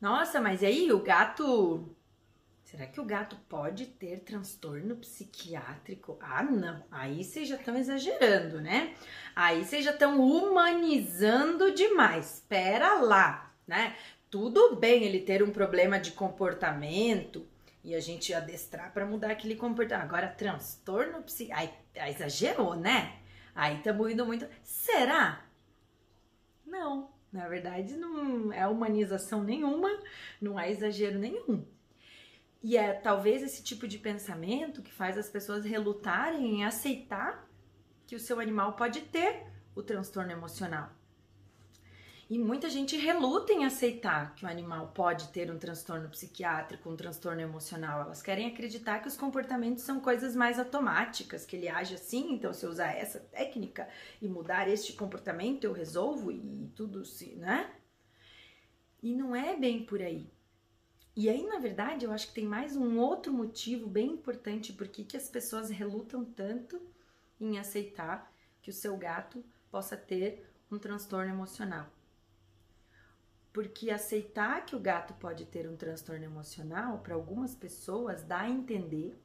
Nossa, mas aí o gato. Será que o gato pode ter transtorno psiquiátrico? Ah, não. Aí vocês já estão exagerando, né? Aí vocês já estão humanizando demais. Espera lá, né? Tudo bem ele ter um problema de comportamento e a gente adestrar para mudar aquele comportamento. Agora, transtorno psiquiátrico. Aí, exagerou, né? Aí estamos indo muito. Será? Não. Na verdade, não é humanização nenhuma, não há exagero nenhum. E é talvez esse tipo de pensamento que faz as pessoas relutarem em aceitar que o seu animal pode ter o transtorno emocional. E muita gente reluta em aceitar que o animal pode ter um transtorno psiquiátrico, um transtorno emocional. Elas querem acreditar que os comportamentos são coisas mais automáticas, que ele age assim, então se eu usar essa técnica e mudar este comportamento, eu resolvo e tudo se, né? E não é bem por aí. E aí, na verdade, eu acho que tem mais um outro motivo bem importante por que as pessoas relutam tanto em aceitar que o seu gato possa ter um transtorno emocional. Porque aceitar que o gato pode ter um transtorno emocional, para algumas pessoas, dá a entender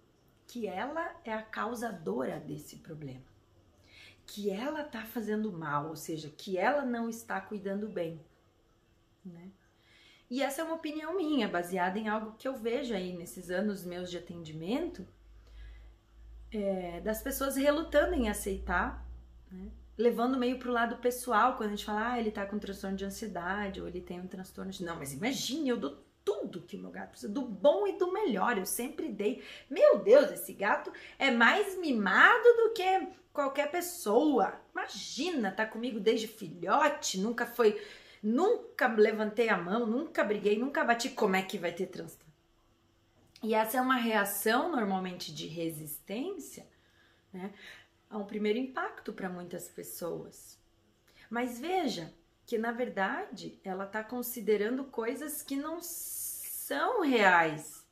que ela é a causadora desse problema. Que ela tá fazendo mal, ou seja, que ela não está cuidando bem, né? E essa é uma opinião minha, baseada em algo que eu vejo aí nesses anos meus de atendimento, é, das pessoas relutando em aceitar, né? Levando meio pro lado pessoal, quando a gente fala, ah, ele tá com transtorno de ansiedade, ou ele tem um transtorno de. Não, mas imagine, eu dou tudo que o meu gato precisa, do bom e do melhor, eu sempre dei. Meu Deus, esse gato é mais mimado do que qualquer pessoa. Imagina, tá comigo desde filhote, nunca foi. Nunca levantei a mão, nunca briguei, nunca bati. Como é que vai ter transtorno? E essa é uma reação normalmente de resistência, né? A um primeiro impacto para muitas pessoas. Mas veja que na verdade ela está considerando coisas que não são reais.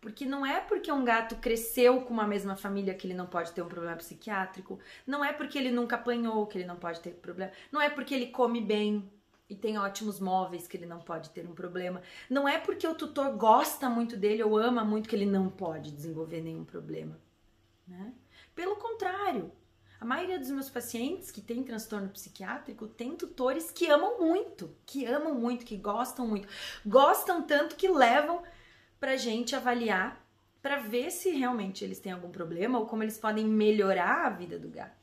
Porque não é porque um gato cresceu com uma mesma família que ele não pode ter um problema psiquiátrico, não é porque ele nunca apanhou que ele não pode ter problema, não é porque ele come bem e tem ótimos móveis que ele não pode ter um problema, não é porque o tutor gosta muito dele ou ama muito que ele não pode desenvolver nenhum problema, né? Pelo contrário, a maioria dos meus pacientes que tem transtorno psiquiátrico tem tutores que amam muito, que amam muito, que gostam muito. Gostam tanto que levam pra gente avaliar para ver se realmente eles têm algum problema ou como eles podem melhorar a vida do gato.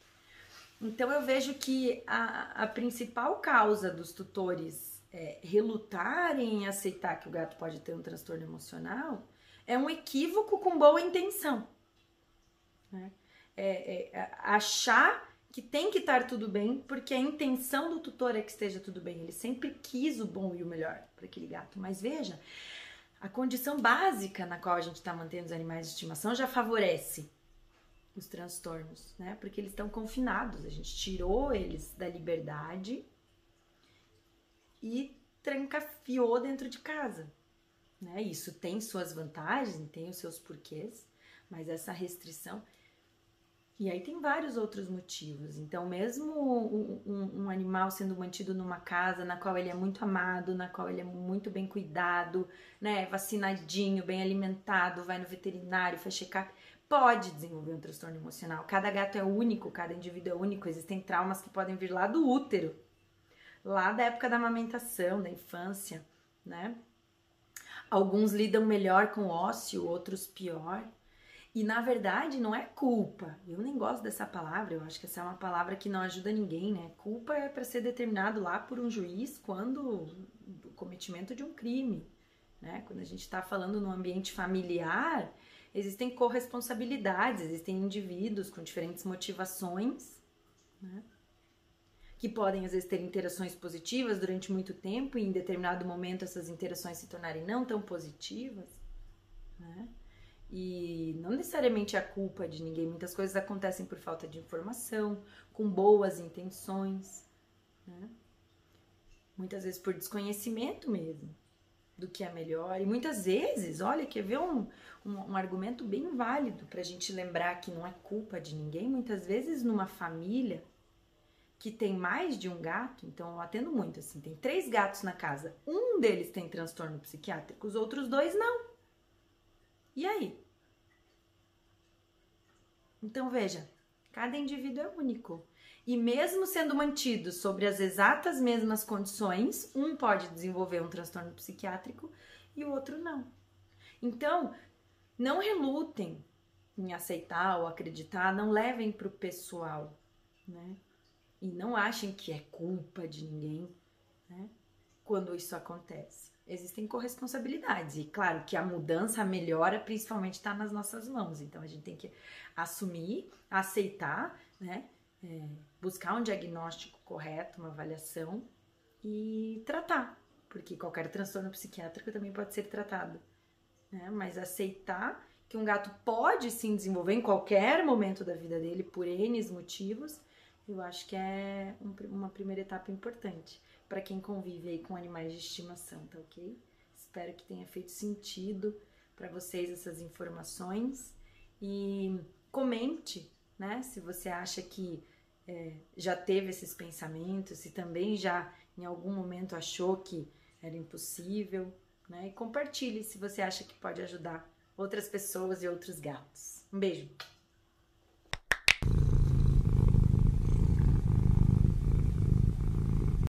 Então eu vejo que a, a principal causa dos tutores é, relutarem em aceitar que o gato pode ter um transtorno emocional é um equívoco com boa intenção. Né? É, é, achar que tem que estar tudo bem, porque a intenção do tutor é que esteja tudo bem. Ele sempre quis o bom e o melhor para aquele gato. Mas veja, a condição básica na qual a gente está mantendo os animais de estimação já favorece os transtornos, né? Porque eles estão confinados. A gente tirou eles da liberdade e trancafiou dentro de casa. Né? Isso tem suas vantagens, tem os seus porquês, mas essa restrição e aí tem vários outros motivos. Então, mesmo um, um, um, animal sendo mantido numa casa na qual ele é muito amado, na qual ele é muito bem cuidado, né, vacinadinho, bem alimentado, vai no veterinário, faz checar, pode desenvolver um transtorno emocional. Cada gato é único, cada indivíduo é único. Existem traumas que podem vir lá do útero, lá da época da amamentação, da infância, né? Alguns lidam melhor com ósseo, outros pior. E na verdade não é culpa. Eu nem gosto dessa palavra, eu acho que essa é uma palavra que não ajuda ninguém, né? Culpa é para ser determinado lá por um juiz quando o cometimento de um crime, né? Quando a gente está falando no ambiente familiar, existem corresponsabilidades, existem indivíduos com diferentes motivações, né? Que podem às vezes ter interações positivas durante muito tempo e em determinado momento essas interações se tornarem não tão positivas, né? E não necessariamente a culpa de ninguém, muitas coisas acontecem por falta de informação, com boas intenções, né? Muitas vezes por desconhecimento mesmo do que é melhor. E muitas vezes, olha, quer ver um, um, um argumento bem válido para a gente lembrar que não é culpa de ninguém? Muitas vezes numa família que tem mais de um gato, então eu atendo muito assim, tem três gatos na casa, um deles tem transtorno psiquiátrico, os outros dois não. E aí? Então veja, cada indivíduo é único. E mesmo sendo mantido sobre as exatas mesmas condições, um pode desenvolver um transtorno psiquiátrico e o outro não. Então, não relutem em aceitar ou acreditar, não levem para o pessoal, né? E não achem que é culpa de ninguém, né? Quando isso acontece. Existem corresponsabilidades. E claro que a mudança, a melhora, principalmente está nas nossas mãos. Então a gente tem que assumir, aceitar, né? É, buscar um diagnóstico correto, uma avaliação e tratar. Porque qualquer transtorno psiquiátrico também pode ser tratado. Né? Mas aceitar que um gato pode sim desenvolver em qualquer momento da vida dele por N motivos eu acho que é um, uma primeira etapa importante para quem convive aí com animais de estimação, tá ok? Espero que tenha feito sentido para vocês essas informações e comente, né? Se você acha que é, já teve esses pensamentos, se também já em algum momento achou que era impossível, né? E compartilhe se você acha que pode ajudar outras pessoas e outros gatos. Um beijo!